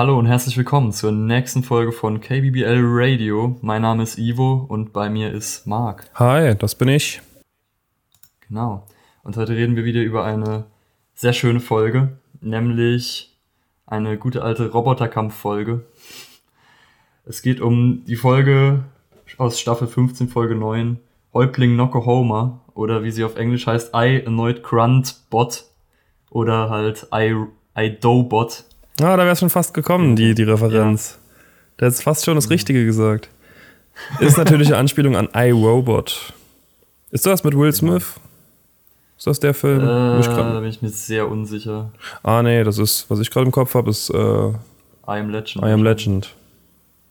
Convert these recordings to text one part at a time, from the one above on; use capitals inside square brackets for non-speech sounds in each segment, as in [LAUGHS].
Hallo und herzlich willkommen zur nächsten Folge von KBBL Radio. Mein Name ist Ivo und bei mir ist Marc. Hi, das bin ich. Genau. Und heute reden wir wieder über eine sehr schöne Folge, nämlich eine gute alte Roboterkampf-Folge. Es geht um die Folge aus Staffel 15, Folge 9, Häuptling Nokohoma oder wie sie auf Englisch heißt, I Annoyed Grunt Bot oder halt I, I Do Bot. Ah, da wäre schon fast gekommen, die, die Referenz. Ja. Der hat fast schon das Richtige gesagt. Ist natürlich eine Anspielung an iRobot. Ist das mit Will Smith? Ist das der Film? Äh, da bin ich mir sehr unsicher. Ah, nee, das ist, was ich gerade im Kopf habe, ist äh, I Am Legend. I Am Legend.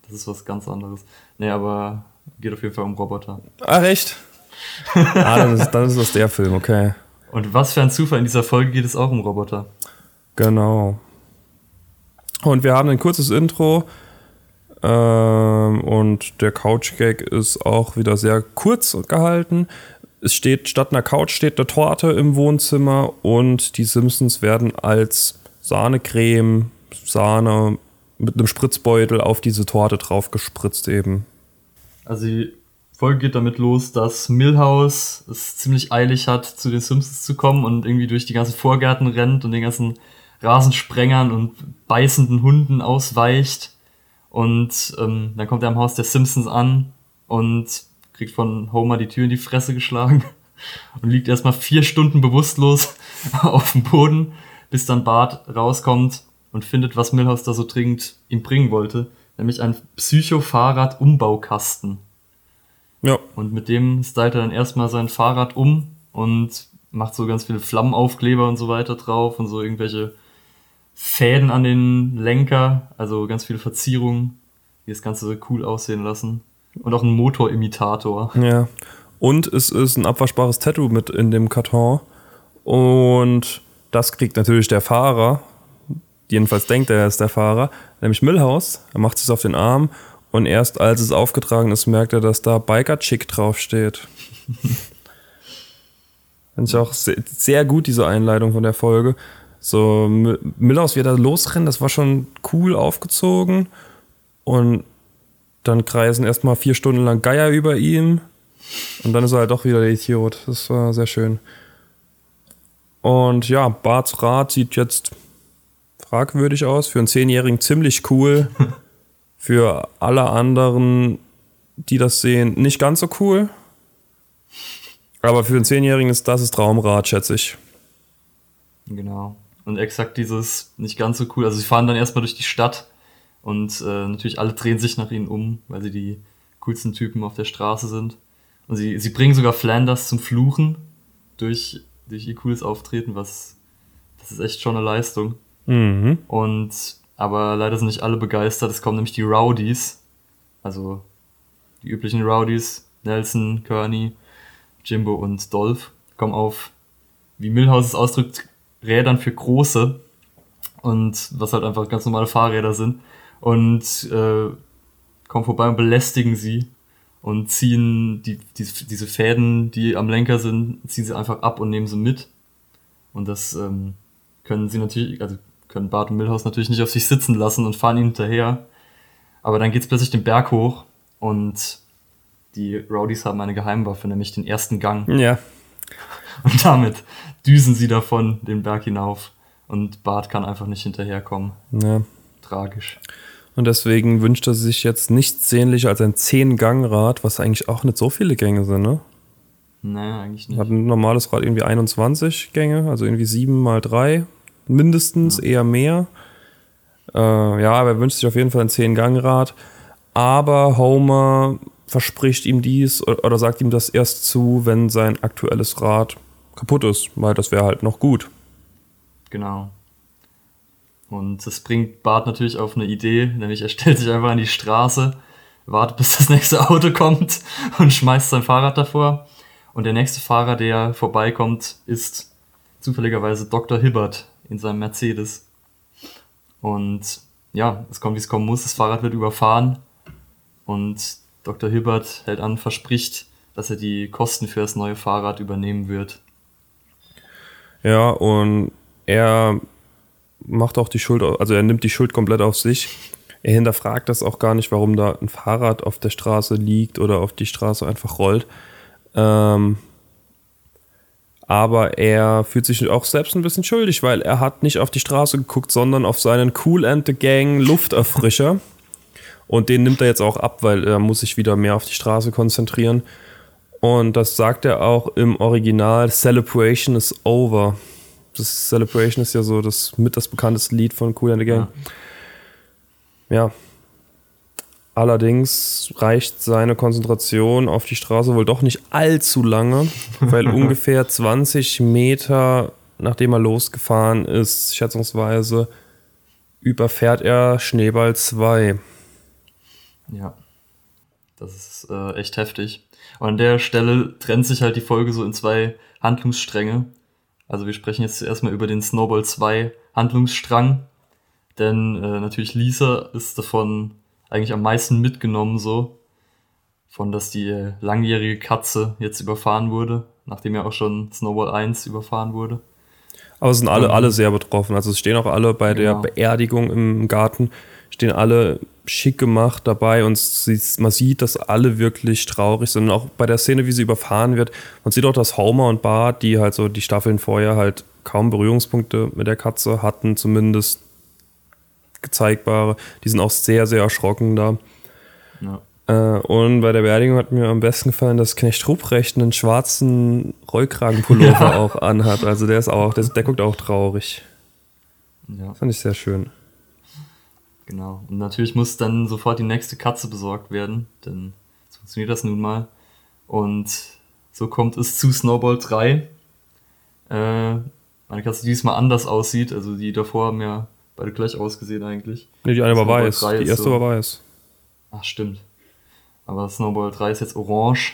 Das ist was ganz anderes. Nee, aber geht auf jeden Fall um Roboter. Ach, echt? [LAUGHS] ah, dann ist, dann ist das der Film, okay. Und was für ein Zufall, in dieser Folge geht es auch um Roboter. Genau. Und wir haben ein kurzes Intro. Ähm, und der Couch-Gag ist auch wieder sehr kurz gehalten. Es steht, statt einer Couch steht eine Torte im Wohnzimmer und die Simpsons werden als Sahnecreme, Sahne mit einem Spritzbeutel auf diese Torte drauf gespritzt eben. Also die Folge geht damit los, dass Millhouse es ziemlich eilig hat, zu den Simpsons zu kommen und irgendwie durch die ganzen Vorgärten rennt und den ganzen Rasensprengern und beißenden Hunden ausweicht. Und ähm, dann kommt er am Haus der Simpsons an und kriegt von Homer die Tür in die Fresse geschlagen [LAUGHS] und liegt erstmal vier Stunden bewusstlos [LAUGHS] auf dem Boden, bis dann Bart rauskommt und findet, was Milhouse da so dringend ihm bringen wollte, nämlich ein Psycho-Fahrrad-Umbaukasten. Ja. Und mit dem stylt er dann erstmal sein Fahrrad um und macht so ganz viele Flammenaufkleber und so weiter drauf und so irgendwelche Fäden an den Lenker, also ganz viele Verzierungen, die das Ganze so cool aussehen lassen. Und auch ein Motorimitator. Ja. Und es ist ein abwaschbares Tattoo mit in dem Karton. Und das kriegt natürlich der Fahrer. Jedenfalls denkt er, er ist der Fahrer. Nämlich Millhouse. Er macht es auf den Arm. Und erst als es aufgetragen ist, merkt er, dass da Biker Chick draufsteht. [LAUGHS] Finde ich auch sehr, sehr gut, diese Einleitung von der Folge. So, Millhouse, wie er da losrennt, das war schon cool aufgezogen. Und dann kreisen erstmal vier Stunden lang Geier über ihm. Und dann ist er halt doch wieder der Idiot. Das war sehr schön. Und ja, Barts Rat sieht jetzt fragwürdig aus. Für einen Zehnjährigen ziemlich cool. [LAUGHS] Für alle anderen, die das sehen, nicht ganz so cool. Aber für einen Zehnjährigen ist das das Traumrad, schätze ich. Genau. Und exakt dieses nicht ganz so cool. Also sie fahren dann erstmal durch die Stadt und äh, natürlich alle drehen sich nach ihnen um, weil sie die coolsten Typen auf der Straße sind. Und sie, sie bringen sogar Flanders zum Fluchen durch, durch ihr cooles Auftreten, was das ist echt schon eine Leistung. Mhm. Und aber leider sind nicht alle begeistert. Es kommen nämlich die Rowdies, also die üblichen Rowdies, Nelson, Kearney, Jimbo und Dolph, kommen auf, wie Milhouse es ausdrückt, Rädern für große und was halt einfach ganz normale Fahrräder sind und äh, kommen vorbei und belästigen sie und ziehen die, die, diese Fäden, die am Lenker sind, ziehen sie einfach ab und nehmen sie mit. Und das ähm, können sie natürlich, also können Bart und Milhouse natürlich nicht auf sich sitzen lassen und fahren ihnen hinterher. Aber dann geht's plötzlich den Berg hoch und die Rowdies haben eine Geheimwaffe, nämlich den ersten Gang. Ja. Und damit düsen sie davon den Berg hinauf und Bart kann einfach nicht hinterherkommen. Ja. Tragisch. Und deswegen wünscht er sich jetzt nichts sehnlicher als ein 10-Gang-Rad, was eigentlich auch nicht so viele Gänge sind, ne? Nee, eigentlich nicht. Hat ein normales Rad irgendwie 21 Gänge, also irgendwie 7 mal 3 mindestens, ja. eher mehr. Äh, ja, aber er wünscht sich auf jeden Fall ein 10-Gang-Rad. Aber Homer verspricht ihm dies oder sagt ihm das erst zu, wenn sein aktuelles Rad kaputt ist, weil das wäre halt noch gut. Genau. Und das bringt Bart natürlich auf eine Idee, nämlich er stellt sich einfach an die Straße, wartet bis das nächste Auto kommt und schmeißt sein Fahrrad davor. Und der nächste Fahrer, der vorbeikommt, ist zufälligerweise Dr. Hibbert in seinem Mercedes. Und ja, es kommt, wie es kommen muss. Das Fahrrad wird überfahren und Dr. Hibbert hält an, verspricht, dass er die Kosten für das neue Fahrrad übernehmen wird. Ja, und er macht auch die Schuld, also er nimmt die Schuld komplett auf sich. Er hinterfragt das auch gar nicht, warum da ein Fahrrad auf der Straße liegt oder auf die Straße einfach rollt. Ähm, aber er fühlt sich auch selbst ein bisschen schuldig, weil er hat nicht auf die Straße geguckt, sondern auf seinen Cool and the Gang Lufterfrischer. [LAUGHS] Und den nimmt er jetzt auch ab, weil er muss sich wieder mehr auf die Straße konzentrieren. Und das sagt er auch im Original, Celebration is over. Das Celebration ist ja so das mit das bekannteste Lied von Cool and the Gang. Ja. ja. Allerdings reicht seine Konzentration auf die Straße wohl doch nicht allzu lange, weil [LAUGHS] ungefähr 20 Meter nachdem er losgefahren ist, schätzungsweise, überfährt er Schneeball 2. Ja, das ist äh, echt heftig. Und an der Stelle trennt sich halt die Folge so in zwei Handlungsstränge. Also wir sprechen jetzt erstmal über den Snowball 2 Handlungsstrang. Denn äh, natürlich Lisa ist davon eigentlich am meisten mitgenommen so. Von dass die äh, langjährige Katze jetzt überfahren wurde, nachdem ja auch schon Snowball 1 überfahren wurde. Aber es sind alle, ähm, alle sehr betroffen. Also es stehen auch alle bei genau. der Beerdigung im Garten, stehen alle schick gemacht dabei und man sieht, dass alle wirklich traurig sind. Und auch bei der Szene, wie sie überfahren wird, man sieht auch, dass Homer und Bart, die halt so die Staffeln vorher halt kaum Berührungspunkte mit der Katze hatten, zumindest gezeigbare, die sind auch sehr, sehr erschrocken da. Ja. Äh, und bei der Beerdigung hat mir am besten gefallen, dass Knecht Ruprecht einen schwarzen Rollkragenpullover ja. [LAUGHS] auch anhat. Also der ist auch, der, der guckt auch traurig. Ja. Fand ich sehr schön. Genau. Und natürlich muss dann sofort die nächste Katze besorgt werden, denn so funktioniert das nun mal. Und so kommt es zu Snowball 3. Äh, eine Katze, die diesmal anders aussieht. Also die davor haben ja beide gleich ausgesehen eigentlich. Nee, die eine war weiß. Die erste so, war weiß. Ach, stimmt. Aber Snowball 3 ist jetzt orange.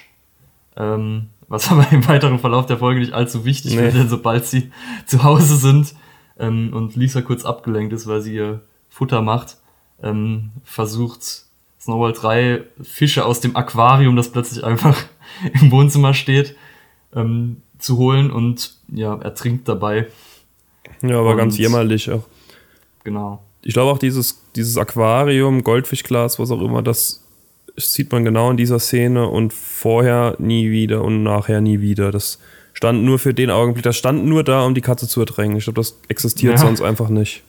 Ähm, was [LAUGHS] aber im weiteren Verlauf der Folge nicht allzu wichtig nee. wird, denn sobald sie [LAUGHS] zu Hause sind ähm, und Lisa kurz abgelenkt ist, weil sie ihr Futter macht, ähm, versucht Snowball 3 Fische aus dem Aquarium, das plötzlich einfach [LAUGHS] im Wohnzimmer steht, ähm, zu holen und ja, er trinkt dabei. Ja, aber und, ganz jämmerlich auch. Genau. Ich glaube auch dieses, dieses Aquarium, Goldfischglas, was auch immer, das sieht man genau in dieser Szene und vorher nie wieder und nachher nie wieder. Das stand nur für den Augenblick, das stand nur da, um die Katze zu ertränken. Ich glaube, das existiert ja. sonst einfach nicht.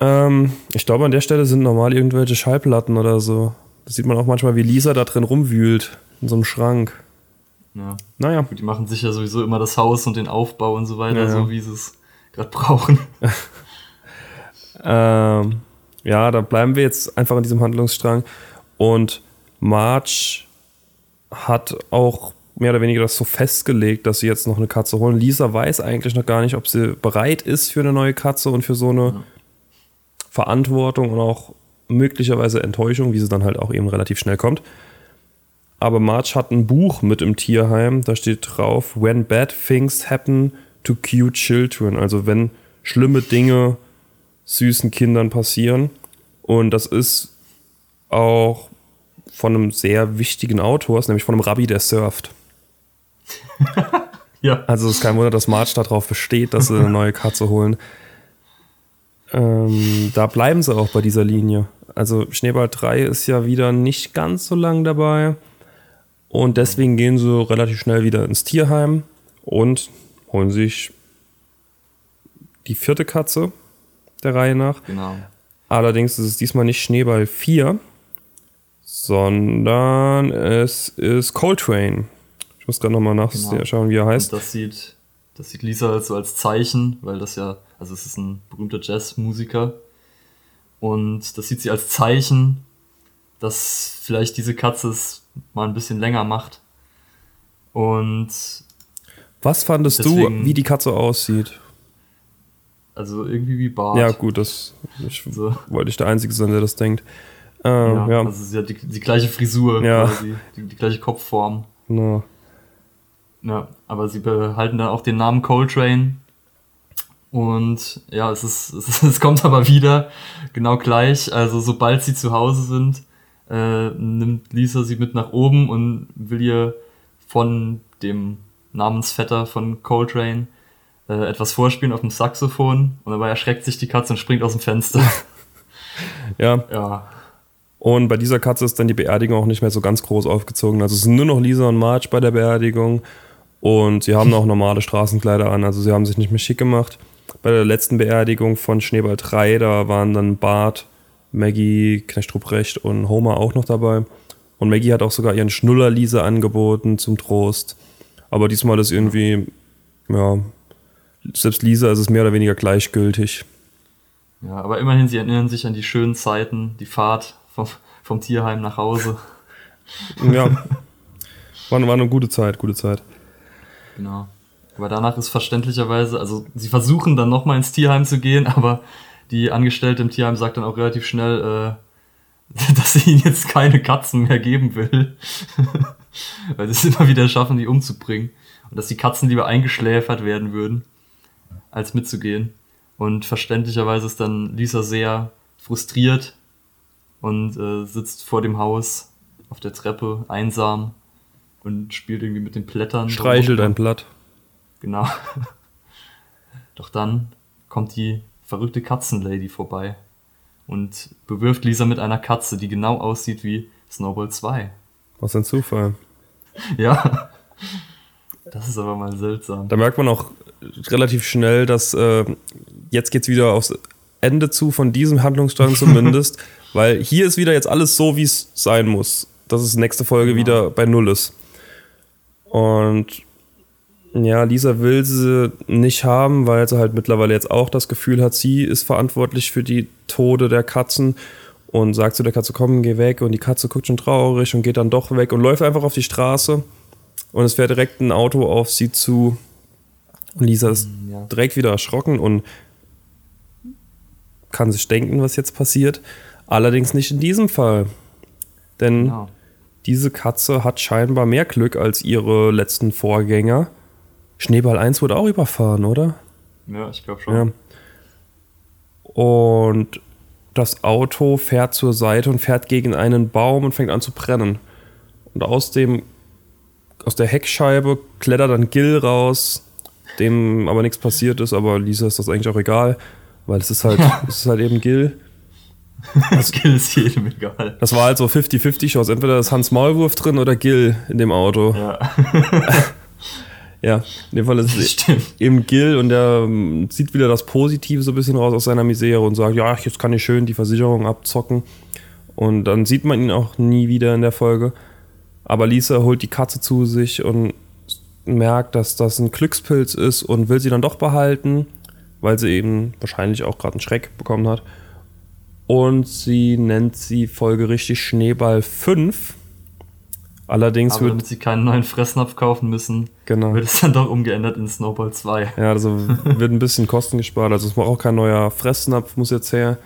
Ähm, ich glaube, an der Stelle sind normal irgendwelche Schallplatten oder so. Das sieht man auch manchmal, wie Lisa da drin rumwühlt, in so einem Schrank. Ja. Naja. Gut, die machen sich ja sowieso immer das Haus und den Aufbau und so weiter, ja, so wie sie es gerade brauchen. [LAUGHS] ähm, ja, da bleiben wir jetzt einfach in diesem Handlungsstrang. Und Marge hat auch mehr oder weniger das so festgelegt, dass sie jetzt noch eine Katze holen. Lisa weiß eigentlich noch gar nicht, ob sie bereit ist für eine neue Katze und für so eine ja. Verantwortung und auch möglicherweise Enttäuschung, wie sie dann halt auch eben relativ schnell kommt. Aber Marge hat ein Buch mit im Tierheim, da steht drauf, When bad things happen to cute children, also wenn schlimme Dinge süßen Kindern passieren. Und das ist auch von einem sehr wichtigen Autor, nämlich von einem Rabbi, der surft. [LAUGHS] ja. Also es ist kein Wunder, dass Marge darauf besteht, dass sie eine neue Katze holen. Ähm, da bleiben sie auch bei dieser Linie. Also Schneeball 3 ist ja wieder nicht ganz so lang dabei. Und deswegen gehen sie relativ schnell wieder ins Tierheim und holen sich die vierte Katze der Reihe nach. Genau. Allerdings ist es diesmal nicht Schneeball 4, sondern es ist Coltrane. Ich muss gerade nochmal nachschauen, genau. wie er heißt. Und das sieht, das sieht Lisa halt so als Zeichen, weil das ja also es ist ein berühmter Jazzmusiker. Und das sieht sie als Zeichen, dass vielleicht diese Katze es mal ein bisschen länger macht. Und was fandest deswegen, du, wie die Katze aussieht? Also irgendwie wie Bart. Ja, gut, das ich, so. wollte ich der Einzige sein, der das denkt. Äh, ja, ja, Also sie hat die, die gleiche Frisur ja. quasi, die, die gleiche Kopfform. No. Ja, aber sie behalten dann auch den Namen Coltrane und ja, es, ist, es, [LAUGHS] es kommt aber wieder genau gleich. Also sobald sie zu Hause sind, äh, nimmt Lisa sie mit nach oben und will ihr von dem Namensvetter von Coltrane äh, etwas vorspielen auf dem Saxophon und dabei erschreckt sich die Katze und springt aus dem Fenster. [LAUGHS] Ja, ja, und bei dieser Katze ist dann die Beerdigung auch nicht mehr so ganz groß aufgezogen. Also es sind nur noch Lisa und Marge bei der Beerdigung. Und sie haben auch normale Straßenkleider an, also sie haben sich nicht mehr schick gemacht. Bei der letzten Beerdigung von Schneeball 3, da waren dann Bart, Maggie, Knecht Ruprecht und Homer auch noch dabei. Und Maggie hat auch sogar ihren Schnuller Lisa angeboten zum Trost. Aber diesmal ist irgendwie, ja, selbst Lisa ist es mehr oder weniger gleichgültig. ja, aber immerhin, sie erinnern sich an die schönen Zeiten, die Fahrt vom, vom Tierheim nach Hause. Ja, war, war eine gute Zeit, gute Zeit. Genau. Aber danach ist verständlicherweise, also sie versuchen dann nochmal ins Tierheim zu gehen, [LAUGHS] aber die Angestellte im Tierheim sagt dann auch relativ schnell, äh, [LAUGHS] dass sie ihnen jetzt keine Katzen mehr geben will. [LAUGHS] Weil sie es immer wieder schaffen, die umzubringen. Und dass die Katzen lieber eingeschläfert werden würden, als mitzugehen. Und verständlicherweise ist dann Lisa sehr frustriert und äh, sitzt vor dem Haus auf der Treppe einsam und spielt irgendwie mit den Blättern. Streichelt ein Blatt. Genau. [LAUGHS] Doch dann kommt die verrückte Katzenlady vorbei und bewirft Lisa mit einer Katze, die genau aussieht wie Snowball 2. Was ein Zufall. [LAUGHS] Ja. Das ist aber mal seltsam. Da merkt man auch relativ schnell, dass äh, jetzt geht's wieder aufs Ende zu, von diesem Handlungsstrang [LAUGHS] zumindest, weil hier ist wieder jetzt alles so, wie es sein muss. Dass es nächste Folge Genau. wieder bei Null ist. Und ja, Lisa will sie nicht haben, weil sie halt mittlerweile jetzt auch das Gefühl hat, sie ist verantwortlich für die Tode der Katzen und sagt zu der Katze, komm, geh weg. Und die Katze guckt schon traurig und geht dann doch weg und läuft einfach auf die Straße. Und es fährt direkt ein Auto auf sie zu. Und Lisa ist ja. direkt wieder erschrocken und kann sich denken, was jetzt passiert. Allerdings nicht in diesem Fall. Denn Genau. diese Katze hat scheinbar mehr Glück als ihre letzten Vorgänger. Schneeball 1 wurde auch überfahren, oder? Ja, ich glaube schon. Ja. Und das Auto fährt zur Seite und fährt gegen einen Baum und fängt an zu brennen. Und aus dem aus der Heckscheibe klettert dann Gil raus, dem aber nichts passiert ist, aber Lisa ist das eigentlich auch egal, weil es ist halt, [LAUGHS] es ist halt eben Gil. Das Skill ist jedem egal. Das war halt so 50-50 Chance. Entweder ist Hans Maulwurf drin oder Gil in dem Auto. Ja, [LAUGHS] Ja, in dem Fall ist [LAUGHS] es stimmt. eben Gil und der ähm, zieht wieder das Positive so ein bisschen raus aus seiner Misere und sagt, ja, jetzt kann ich schön die Versicherung abzocken. Und dann sieht man ihn auch nie wieder in der Folge. Aber Lisa holt die Katze zu sich und merkt, dass das ein Glückspilz ist und will sie dann doch behalten, weil sie eben wahrscheinlich auch gerade einen Schreck bekommen hat. Und sie nennt sie folgerichtig Schneeball 5. Allerdings Aber wird damit sie keinen neuen Fressnapf kaufen müssen, Genau. wird es dann doch umgeändert in Snowball 2. Ja, also [LAUGHS] wird ein bisschen Kosten gespart. Also es muss auch kein neuer Fressnapf muss jetzt her.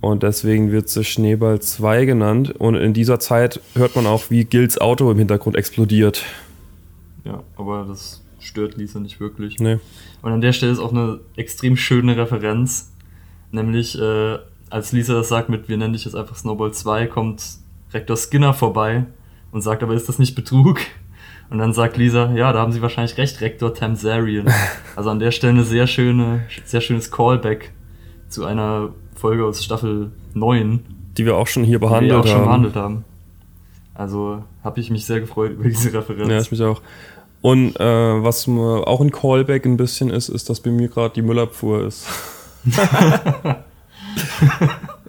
Und deswegen wird sie Schneeball 2 genannt. Und in dieser Zeit hört man auch, wie Gils Auto im Hintergrund explodiert. Ja, aber das stört Lisa nicht wirklich. Nee. Und an der Stelle ist auch eine extrem schöne Referenz. Nämlich, äh, als Lisa das sagt mit, wir nennen dich jetzt einfach Snowball 2, kommt Rektor Skinner vorbei und sagt, aber ist das nicht Betrug? Und dann sagt Lisa, ja, da haben sie wahrscheinlich recht, Rektor Tamsarian. [LAUGHS] Also an der Stelle eine sehr schöne, sehr schönes Callback zu einer Folge aus Staffel 9, Die wir auch schon hier die wir behandelt auch schon haben. behandelt haben. Also habe ich mich sehr gefreut über diese Referenz. Ja, ich mich auch. Und äh, was auch ein Callback ein bisschen ist, ist, dass bei mir gerade die Müllabfuhr ist. [LAUGHS] [LAUGHS]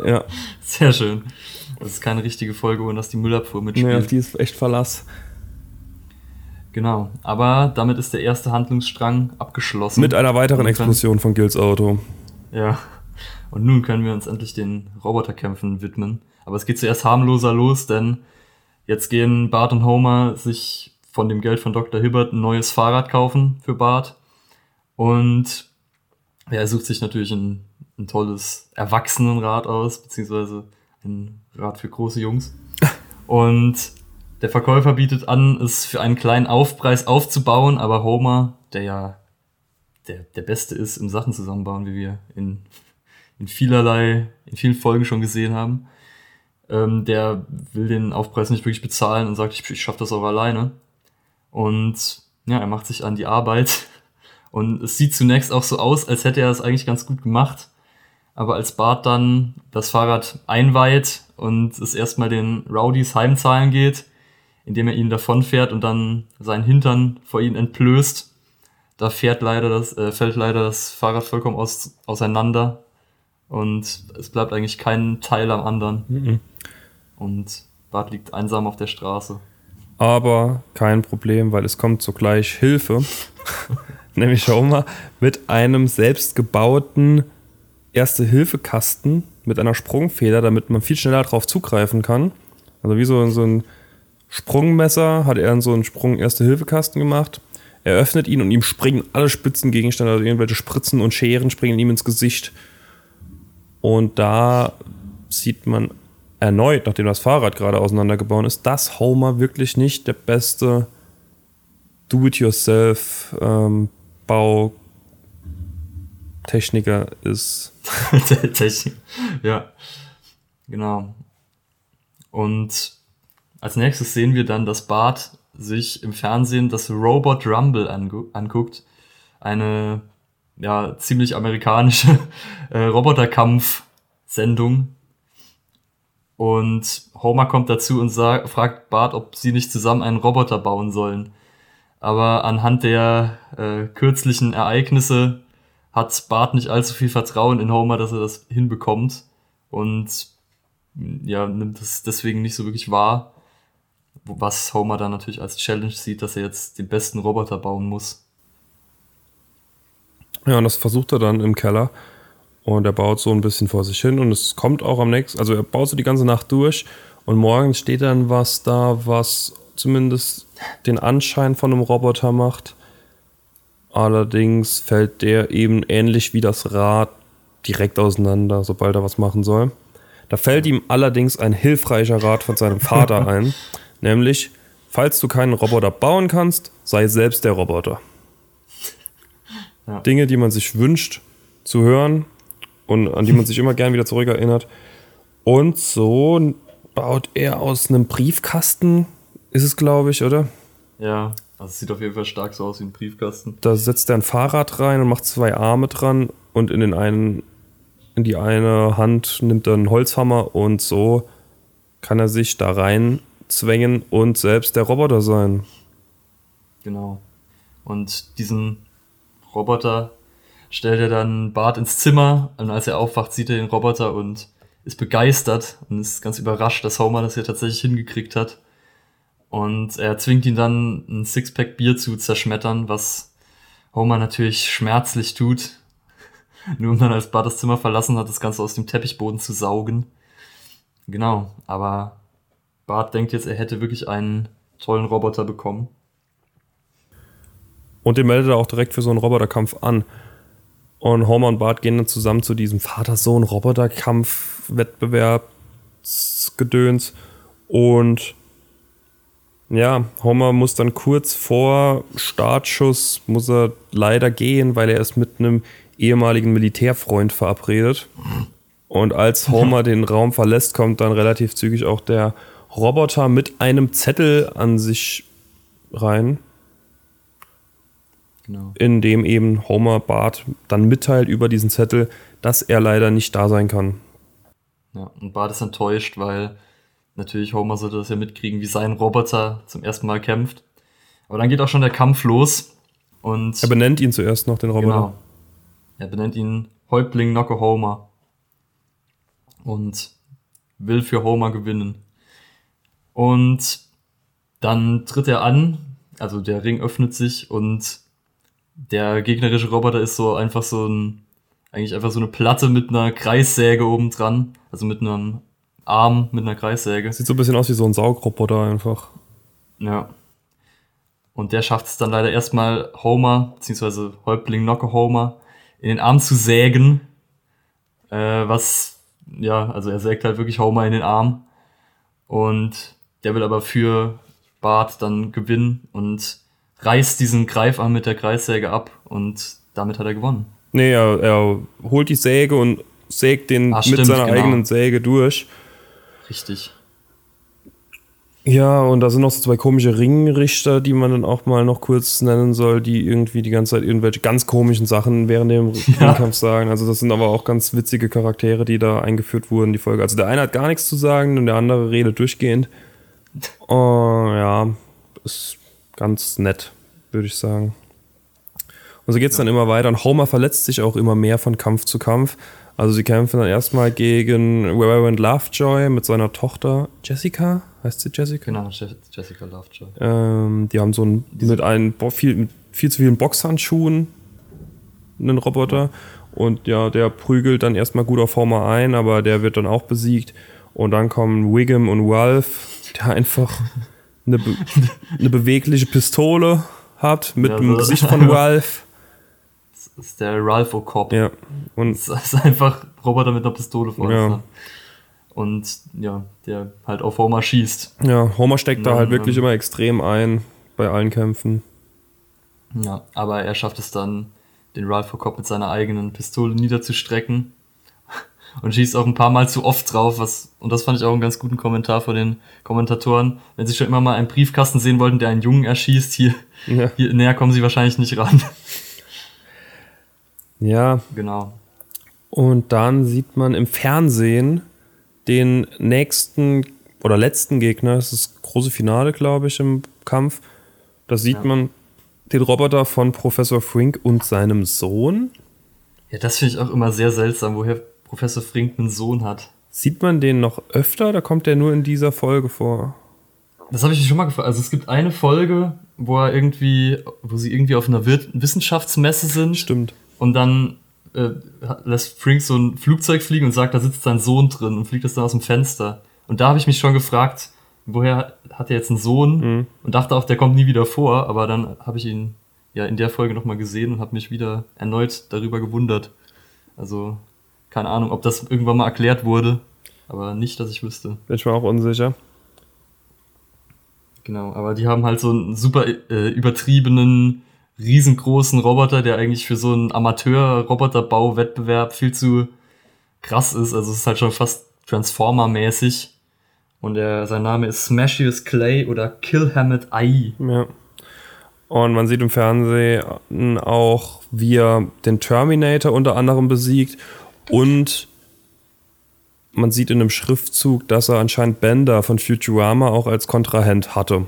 ja, Sehr schön. Das ist keine richtige Folge, ohne dass die Müllabfuhr mitspielt. nee, auf die ist echt Verlass. Genau, aber damit ist der erste Handlungsstrang abgeschlossen. Mit einer weiteren Explosion von Gils Auto. Ja. Und nun können wir uns endlich den Roboterkämpfen widmen. Aber es geht zuerst harmloser los, denn jetzt gehen Bart und Homer sich von dem Geld von Dr. Hibbert ein neues Fahrrad kaufen für Bart. Und ja, er sucht sich natürlich ein, ein tolles Erwachsenenrad aus, beziehungsweise ein Rad für große Jungs. Und der Verkäufer bietet an, es für einen kleinen Aufpreis aufzubauen, aber Homer, der ja der, der Beste ist im Sachen zusammenbauen, wie wir in, in vielerlei, in vielen Folgen schon gesehen haben, ähm, der will den Aufpreis nicht wirklich bezahlen und sagt, ich, ich schaffe das auch alleine. Und ja, er macht sich an die Arbeit Und es sieht zunächst auch so aus, als hätte er es eigentlich ganz gut gemacht. Aber als Bart dann das Fahrrad einweiht und es erstmal den Rowdies heimzahlen geht, indem er ihnen davonfährt und dann seinen Hintern vor ihnen entblößt, da fährt leider das, äh, fällt leider das Fahrrad vollkommen aus, auseinander und es bleibt eigentlich kein Teil am anderen. Mhm. Und Bart liegt einsam auf der Straße. Aber kein Problem, weil es kommt sogleich Hilfe. [LAUGHS] Nämlich mal, mit einem selbstgebauten Erste-Hilfe-Kasten mit einer Sprungfeder, damit man viel schneller darauf zugreifen kann. Also wie so, so ein Sprungmesser hat er in so einen Sprung-Erste-Hilfe-Kasten gemacht. Er öffnet ihn und ihm springen alle Spitzengegenstände, also irgendwelche Spritzen und Scheren springen ihm ins Gesicht. Und da sieht man erneut, nachdem das Fahrrad gerade auseinandergebaut ist, dass Homer wirklich nicht der beste Do-it-yourself-Bautechniker ähm, ist. [LAUGHS] Technik, ja, genau. Und als nächstes sehen wir dann, dass Bart sich im Fernsehen das Robot Rumble anguckt. Eine ja, ziemlich amerikanische [LAUGHS] äh, Roboterkampf-Sendung. Und Homer kommt dazu und fragt Bart, ob sie nicht zusammen einen Roboter bauen sollen. Aber anhand der äh, kürzlichen Ereignisse hat Bart nicht allzu viel Vertrauen in Homer, dass er das hinbekommt. Und ja, nimmt es deswegen nicht so wirklich wahr. Was Homer dann natürlich als Challenge sieht, dass er jetzt den besten Roboter bauen muss. Ja, und das versucht er dann im Keller. Und er baut so ein bisschen vor sich hin und es kommt auch am nächsten, also er baut so die ganze Nacht durch und morgens steht dann was da, was zumindest den Anschein von einem Roboter macht. Allerdings fällt der eben ähnlich wie das Rad direkt auseinander, sobald er was machen soll. Da fällt ihm allerdings ein hilfreicher Rat von seinem Vater [LAUGHS] ein, nämlich, falls du keinen Roboter bauen kannst, sei selbst der Roboter. Ja. Dinge, die man sich wünscht zu hören und an die man sich immer gern wieder zurückerinnert. Und so baut er aus einem Briefkasten, ist es, glaube ich, oder? Ja, also es sieht auf jeden Fall stark so aus wie ein Briefkasten. Da setzt er ein Fahrrad rein und macht zwei Arme dran und in den einen, in die eine Hand nimmt er einen Holzhammer und so kann er sich da rein zwängen und selbst der Roboter sein. Genau. Und diesen Roboter stellt er dann Bart ins Zimmer und als er aufwacht, sieht er den Roboter und ist begeistert und ist ganz überrascht, dass Homer das hier tatsächlich hingekriegt hat. Und er zwingt ihn dann, ein Sixpack Bier zu zerschmettern, was Homer natürlich schmerzlich tut. [LAUGHS] Nur um dann, als Bart das Zimmer verlassen hat, das Ganze aus dem Teppichboden zu saugen. Genau, aber Bart denkt jetzt, er hätte wirklich einen tollen Roboter bekommen. Und den meldet er auch direkt für so einen Roboterkampf an. Und Homer und Bart gehen dann zusammen zu diesem Vater-Sohn-Roboterkampf-Wettbewerbsgedöns. Und ja, Homer muss dann kurz vor Startschuss, muss er leider gehen, weil er ist mit einem ehemaligen Militärfreund verabredet. Und als Homer [LAUGHS] den Raum verlässt, kommt dann relativ zügig auch der Roboter mit einem Zettel an sich rein. Genau. In dem eben Homer Bart dann mitteilt über diesen Zettel, dass er leider nicht da sein kann. Ja, und Bart ist enttäuscht, weil natürlich Homer sollte das ja mitkriegen, wie sein Roboter zum ersten Mal kämpft. Aber dann geht auch schon der Kampf los. Und er benennt ihn zuerst noch, den Roboter. Genau. Er benennt ihn Häuptling Knocke Homer. Und will für Homer gewinnen. Und dann tritt er an, also der Ring öffnet sich und der gegnerische Roboter ist so einfach so ein, eigentlich einfach so eine Platte mit einer Kreissäge oben dran. Also mit einem Arm mit einer Kreissäge. Sieht so ein bisschen aus wie so ein Saugroboter einfach. Ja. Und der schafft es dann leider erstmal Homer, beziehungsweise Häuptling Knocke Homer, in den Arm zu sägen. Äh, was, ja, also er sägt halt wirklich Homer in den Arm. Und der will aber für Bart dann gewinnen und reißt diesen Greifarm mit der Kreissäge ab und damit hat er gewonnen. Nee, er, er holt die Säge und sägt den Ach, mit stimmt, seiner genau. eigenen Säge durch. Richtig. Ja, und da sind noch so zwei komische Ringrichter, die man dann auch mal noch kurz nennen soll, die irgendwie die ganze Zeit irgendwelche ganz komischen Sachen während dem [LAUGHS] Ja. Ringkampf sagen. Also das sind aber auch ganz witzige Charaktere, die da eingeführt wurden, die Folge. Also der eine hat gar nichts zu sagen und der andere redet durchgehend. Oh, ja, ist ganz nett, würde ich sagen. Und so geht es dann immer weiter. Und Homer verletzt sich auch immer mehr von Kampf zu Kampf. Also sie kämpfen dann erstmal gegen Reverend Lovejoy mit seiner Tochter Jessica. Heißt sie Jessica? Genau, Je- Jessica Lovejoy. Ähm, die haben so ein mit einem viel, mit viel zu vielen Boxhandschuhen einen Roboter. Und ja, der prügelt dann erstmal gut auf Homer ein, aber der wird dann auch besiegt. Und dann kommen Wiggum und Ralph, der einfach [LAUGHS] eine, be eine bewegliche Pistole hat mit Ja, dem Gesicht von Ralph. [LAUGHS] Das ist der Ralph O'Cobb. Ja. Und Das ist einfach Roboter mit einer Pistole vorne. Ja. Und ja, der halt auf Homer schießt. ja, Homer steckt da Ja, halt wirklich ähm, immer extrem ein bei allen Kämpfen. Ja, aber er schafft es dann, den Ralph O'Cobb mit seiner eigenen Pistole niederzustrecken. [LAUGHS] Und schießt auch ein paar Mal zu oft drauf, was, und das fand ich auch einen ganz guten Kommentar von den Kommentatoren. Wenn sie schon immer mal einen Briefkasten sehen wollten, der einen Jungen erschießt, hier, Ja. hier näher kommen sie wahrscheinlich nicht ran. Ja, genau. Und dann sieht man im Fernsehen den nächsten oder letzten Gegner. Das ist das große Finale, glaube ich, im Kampf. Da sieht Ja. man den Roboter von Professor Frink und seinem Sohn. Ja, das finde ich auch immer sehr seltsam, woher Professor Frink einen Sohn hat. Sieht man den noch öfter? Da kommt der nur in dieser Folge vor. Das habe ich mich schon mal gefragt. Also es gibt eine Folge, wo er irgendwie, wo sie irgendwie auf einer Wissenschaftsmesse sind. Stimmt. Und dann äh, lässt Frink so ein Flugzeug fliegen und sagt, da sitzt sein Sohn drin und fliegt das dann aus dem Fenster. Und da habe ich mich schon gefragt, woher hat er jetzt einen Sohn? Und dachte auch, der kommt nie wieder vor. Aber dann habe ich ihn ja in der Folge nochmal gesehen und habe mich wieder erneut darüber gewundert. Also keine Ahnung, ob das irgendwann mal erklärt wurde. Aber nicht, dass ich wüsste. Bin ich mir auch unsicher. Genau, aber die haben halt so einen super äh, übertriebenen, riesengroßen Roboter, der eigentlich für so einen Amateur-Roboterbau-Wettbewerb viel zu krass ist. Also es ist halt schon fast Transformer-mäßig. Und er, sein Name ist Smashius Clay oder Killhammed AI. Ja. Und man sieht im Fernsehen auch, wie er den Terminator unter anderem besiegt. Und man sieht in einem Schriftzug, dass er anscheinend Bender von Futurama auch als Kontrahent hatte.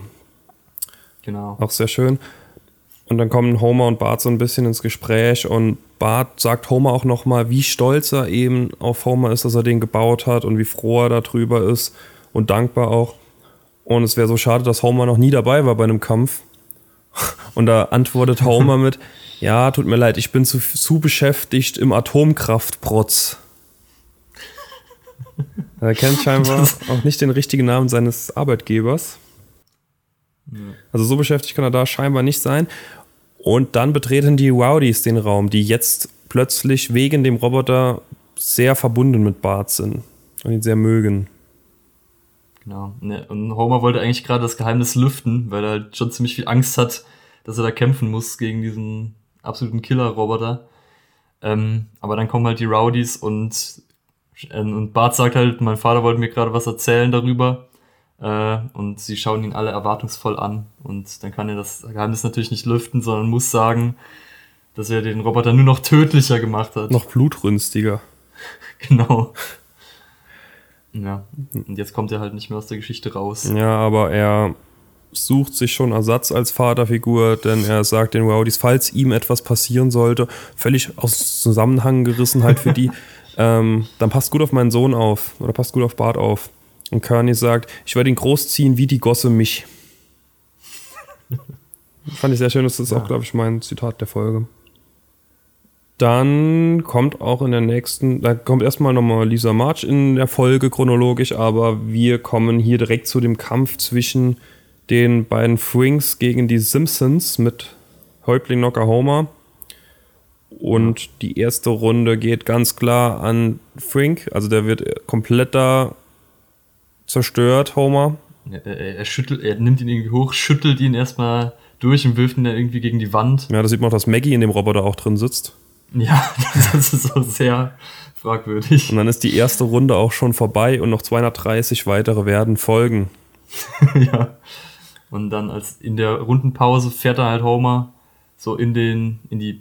Genau. Auch sehr schön. Und dann kommen Homer und Bart so ein bisschen ins Gespräch und Bart sagt Homer auch nochmal, wie stolz er eben auf Homer ist, dass er den gebaut hat und wie froh er darüber ist und dankbar auch. Und es wäre so schade, dass Homer noch nie dabei war bei einem Kampf. [LAUGHS] Und da antwortet Homer [LAUGHS] mit, ja, tut mir leid, ich bin zu, zu beschäftigt im Atomkraftprotz. [LAUGHS] Er kennt scheinbar auch nicht den richtigen Namen seines Arbeitgebers. Also so beschäftigt kann er da scheinbar nicht sein. Und dann betreten die Rowdies den Raum, die jetzt plötzlich wegen dem Roboter sehr verbunden mit Bart sind und ihn sehr mögen. Genau. Ne, Und Homer wollte eigentlich gerade das Geheimnis lüften, weil er halt schon ziemlich viel Angst hat, dass er da kämpfen muss gegen diesen absoluten Killer-Roboter. Ähm, aber dann kommen halt die Rowdies und, und Bart sagt halt, mein Vater wollte mir gerade was erzählen darüber. Äh, und sie schauen ihn alle erwartungsvoll an. Und dann kann er das Geheimnis natürlich nicht lüften, sondern muss sagen, dass er den Roboter nur noch tödlicher gemacht hat. Noch blutrünstiger. [LAUGHS] Genau. Ja. Und jetzt kommt er halt nicht mehr aus der Geschichte raus. Ja, aber er sucht sich schon Ersatz als Vaterfigur, denn er sagt den Rowdies, falls ihm etwas passieren sollte, völlig aus Zusammenhang gerissen halt für die, [LAUGHS] ähm, dann passt gut auf meinen Sohn auf oder passt gut auf Bart auf. Und Kearney sagt, ich werde ihn großziehen wie die Gosse mich. [LAUGHS] Fand ich sehr schön, das ist auch, glaube ich, mein Zitat der Folge. Dann kommt auch in der nächsten, da kommt erstmal nochmal Lisa March in der Folge chronologisch, aber wir kommen hier direkt zu dem Kampf zwischen den beiden Frings gegen die Simpsons mit Häuptling Homer. Und die erste Runde geht ganz klar an Frink, also der wird komplett da zerstört, Homer. Er, er, er schüttelt, er nimmt ihn irgendwie hoch, schüttelt ihn erstmal durch und wirft ihn dann irgendwie gegen die Wand. Ja, da sieht man auch, dass Maggie in dem Roboter auch drin sitzt. Ja, [LAUGHS] das ist auch sehr fragwürdig. Und dann ist die erste Runde auch schon vorbei und noch 230 weitere werden folgen. [LAUGHS] ja. Und dann als in der Rundenpause fährt er halt Homer so in den, in die,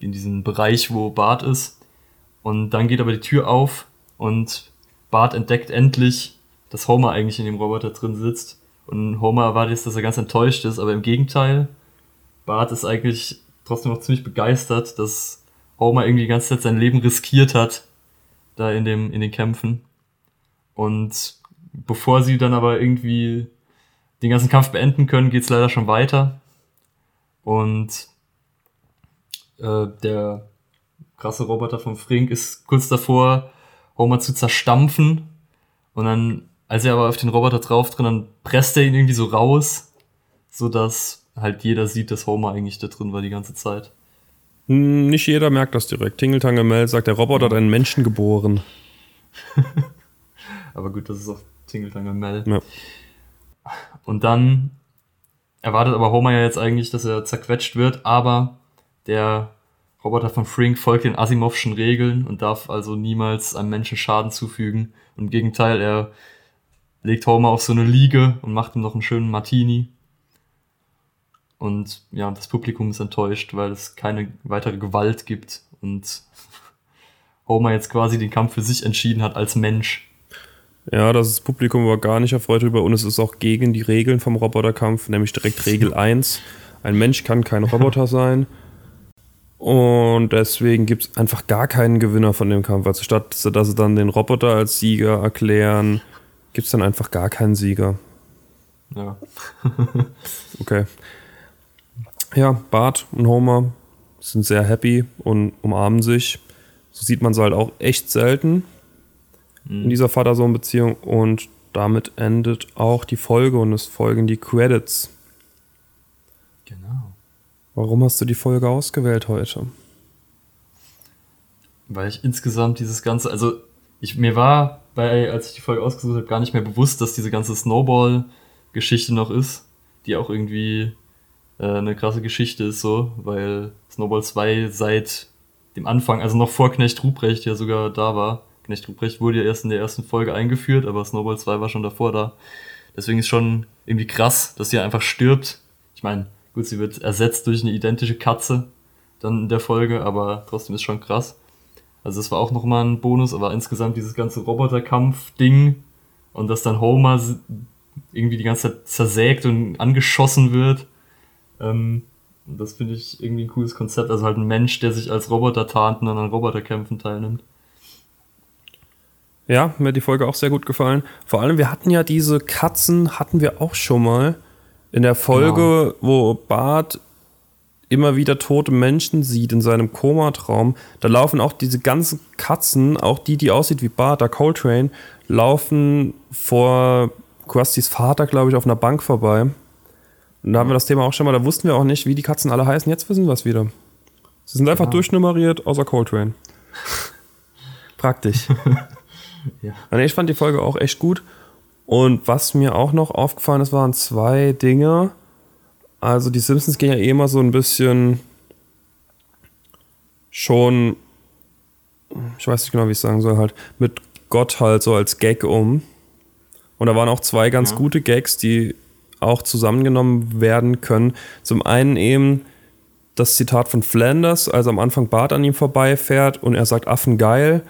in diesen Bereich, wo Bart ist. Und dann geht aber die Tür auf und Bart entdeckt endlich, dass Homer eigentlich in dem Roboter drin sitzt. Und Homer erwartet jetzt, dass er ganz enttäuscht ist, aber im Gegenteil, Bart ist eigentlich trotzdem noch ziemlich begeistert, dass Homer irgendwie die ganze Zeit sein Leben riskiert hat, da in, dem, in den Kämpfen. Und bevor sie dann aber irgendwie den ganzen Kampf beenden können, geht's leider schon weiter. Und äh, der krasse Roboter von Frink ist kurz davor, Homer zu zerstampfen. Und dann, als er aber auf den Roboter drauf drin, dann presst er ihn irgendwie so raus, so dass halt jeder sieht, dass Homer eigentlich da drin war die ganze Zeit. Hm, nicht jeder merkt das direkt. Tingeltange Mel sagt, der Roboter hat einen Menschen geboren. [LAUGHS] aber gut, das ist auch Tingeltange Mel. Ja. Und dann erwartet aber Homer ja jetzt eigentlich, dass er zerquetscht wird, aber der Roboter von Frink folgt den Asimovschen Regeln und darf also niemals einem Menschen Schaden zufügen. Und im Gegenteil, er legt Homer auf so eine Liege und macht ihm noch einen schönen Martini. Und ja, das Publikum ist enttäuscht, weil es keine weitere Gewalt gibt und [LAUGHS] Homer jetzt quasi den Kampf für sich entschieden hat als Mensch. Ja, das Publikum war gar nicht erfreut darüber und es ist auch gegen die Regeln vom Roboterkampf, nämlich direkt Regel 1. Ein Mensch kann kein [LAUGHS] Roboter sein. Und deswegen gibt es einfach gar keinen Gewinner von dem Kampf. Also statt dass sie dann den Roboter als Sieger erklären, gibt es dann einfach gar keinen Sieger. Ja. [LAUGHS] okay. Ja, Bart und Homer sind sehr happy und umarmen sich. So sieht man sie halt auch echt selten mhm. in dieser Vater-Sohn-Beziehung. Und damit endet auch die Folge und es folgen die Credits. Genau. Warum hast du die Folge ausgewählt heute? Weil ich insgesamt dieses ganze, also ich, mir war bei, als ich die Folge ausgesucht habe, gar nicht mehr bewusst, dass diese ganze Snowball-Geschichte noch ist, die auch irgendwie äh, eine krasse Geschichte ist so, weil Snowball 2 seit dem Anfang, also noch vor Knecht Ruprecht ja sogar da war. Knecht Ruprecht wurde ja erst in der ersten Folge eingeführt, aber Snowball 2 war schon davor da. Deswegen ist schon irgendwie krass, dass sie einfach stirbt. Ich meine, gut, sie wird ersetzt durch eine identische Katze dann in der Folge, aber trotzdem ist schon krass. Also das war auch nochmal ein Bonus, aber insgesamt dieses ganze Roboterkampf-Ding und dass dann Homer irgendwie die ganze Zeit zersägt und angeschossen wird. Ähm, das finde ich irgendwie ein cooles Konzept. Also halt ein Mensch, der sich als Roboter tarnt und dann an Roboterkämpfen teilnimmt. Ja, mir hat die Folge auch sehr gut gefallen. Vor allem, wir hatten ja diese Katzen, hatten wir auch schon mal in der Folge, genau. wo Bart immer wieder tote Menschen sieht in seinem Komatraum. Da laufen auch diese ganzen Katzen, auch die, die aussieht wie Bart, der Coltrane, laufen vor Krustys Vater, glaube ich, auf einer Bank vorbei. Und da haben wir das Thema auch schon mal, da wussten wir auch nicht, wie die Katzen alle heißen. Jetzt wissen wir es wieder. Sie sind einfach ja. durchnummeriert, außer Coltrane. [LAUGHS] Praktisch. [LAUGHS] ja. Ich fand die Folge auch echt gut. Und was mir auch noch aufgefallen ist, waren zwei Dinge. Also die Simpsons gehen ja eh immer so ein bisschen schon, ich weiß nicht genau, wie ich sagen soll, halt mit Gott halt so als Gag um. Und da waren auch zwei ganz ja. gute Gags, die auch zusammengenommen werden können. Zum einen eben das Zitat von Flanders, als am Anfang Bart an ihm vorbeifährt und er sagt Affen geil.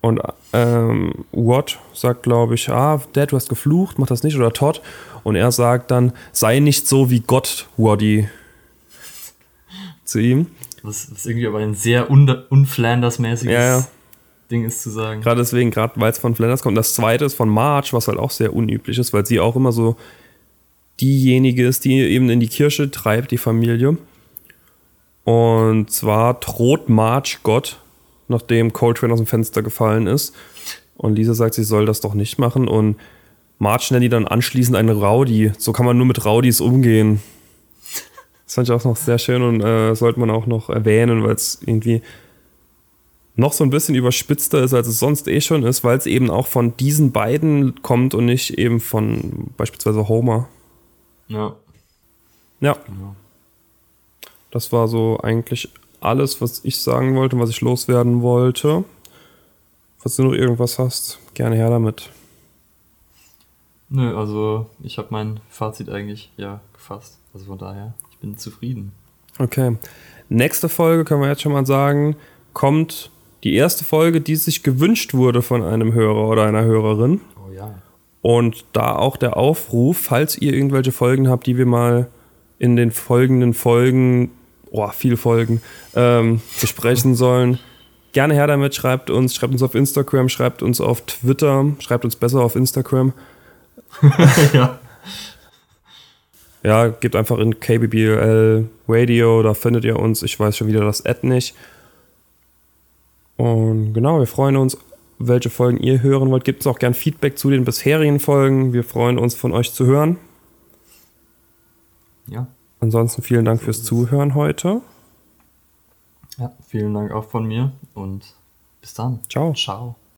Und ähm, Watt sagt, glaube ich, ah, Dad, du hast geflucht, mach das nicht. Oder Todd. Und er sagt dann, sei nicht so wie Gott, Waddy. Zu ihm. Was, was irgendwie aber ein sehr un unflanders-mäßiges ja, ja. Ding ist zu sagen. Gerade deswegen, gerade weil es von Flanders kommt. Das zweite ist von Marge, was halt auch sehr unüblich ist, weil sie auch immer so diejenige ist, die eben in die Kirche treibt, die Familie. Und zwar droht Marge Gott nachdem Coltrane aus dem Fenster gefallen ist. Und Lisa sagt, sie soll das doch nicht machen. Und Marge nennt die dann anschließend eine Rowdy. So kann man nur mit Rowdies umgehen. Das fand ich auch noch sehr schön und äh, sollte man auch noch erwähnen, weil es irgendwie noch so ein bisschen überspitzter ist, als es sonst eh schon ist, weil es eben auch von diesen beiden kommt und nicht eben von beispielsweise Homer. Ja. Ja. Das war so eigentlich alles, was ich sagen wollte und was ich loswerden wollte. Falls du noch irgendwas hast, gerne her damit. Nö, also ich habe mein Fazit eigentlich ja gefasst. Also von daher, ich bin zufrieden. Okay. Nächste Folge können wir jetzt schon mal sagen, kommt die erste Folge, die sich gewünscht wurde von einem Hörer oder einer Hörerin. Oh ja. Und da auch der Aufruf, falls ihr irgendwelche Folgen habt, die wir mal in den folgenden Folgen, oh, viele Folgen, ähm, besprechen sollen, gerne her damit, schreibt uns, schreibt uns auf Instagram, schreibt uns auf Twitter, schreibt uns besser auf Instagram. [LAUGHS] ja. Ja, gebt einfach in KBBL Radio, da findet ihr uns. Ich weiß schon wieder das Ad nicht. Und genau, wir freuen uns, welche Folgen ihr hören wollt. Gebt uns auch gern Feedback zu den bisherigen Folgen. Wir freuen uns, von euch zu hören. Ja. Ansonsten vielen Dank fürs Zuhören heute. Ja, vielen Dank auch von mir und bis dann. Ciao. Ciao.